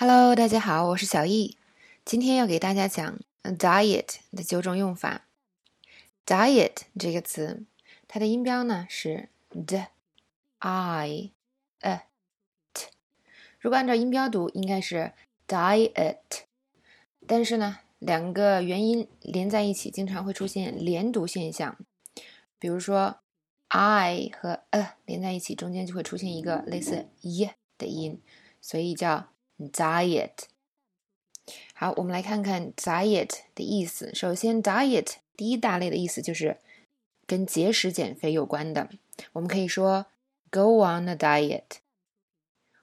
Hello，大家好，我是小易。今天要给大家讲 diet 的九种用法。diet 这个词，它的音标呢是 d i a t。如果按照音标读，应该是 diet。但是呢，两个元音连在一起，经常会出现连读现象。比如说 i 和 a 连在一起，中间就会出现一个类似 y 的音，所以叫。Diet，好，我们来看看 diet 的意思。首先，diet 第一大类的意思就是跟节食减肥有关的。我们可以说 go on a diet，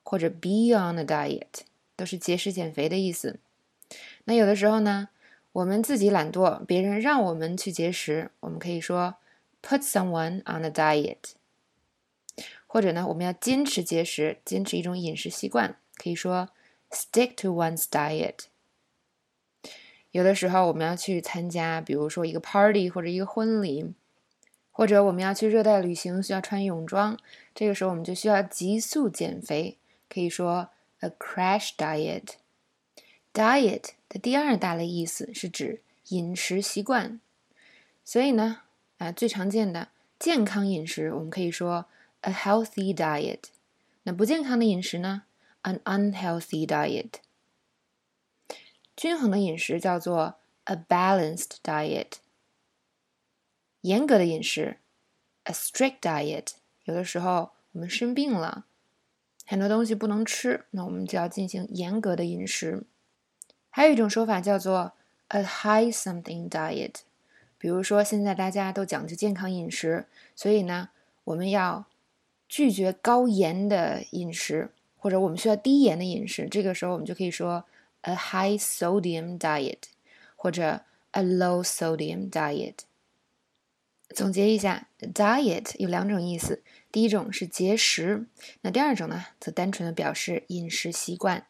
或者 be on a diet，都是节食减肥的意思。那有的时候呢，我们自己懒惰，别人让我们去节食，我们可以说 put someone on a diet。或者呢，我们要坚持节食，坚持一种饮食习惯，可以说。Stick to one's diet。有的时候我们要去参加，比如说一个 party 或者一个婚礼，或者我们要去热带旅行，需要穿泳装，这个时候我们就需要急速减肥，可以说 a crash diet。diet 的第二大类意思是指饮食习惯，所以呢，啊最常见的健康饮食，我们可以说 a healthy diet。那不健康的饮食呢？An unhealthy diet，均衡的饮食叫做 a balanced diet。严格的饮食，a strict diet。有的时候我们生病了，很多东西不能吃，那我们就要进行严格的饮食。还有一种说法叫做 a high something diet。比如说现在大家都讲究健康饮食，所以呢，我们要拒绝高盐的饮食。或者我们需要低盐的饮食，这个时候我们就可以说 a high sodium diet，或者 a low sodium diet。总结一下，diet 有两种意思，第一种是节食，那第二种呢，则单纯的表示饮食习惯。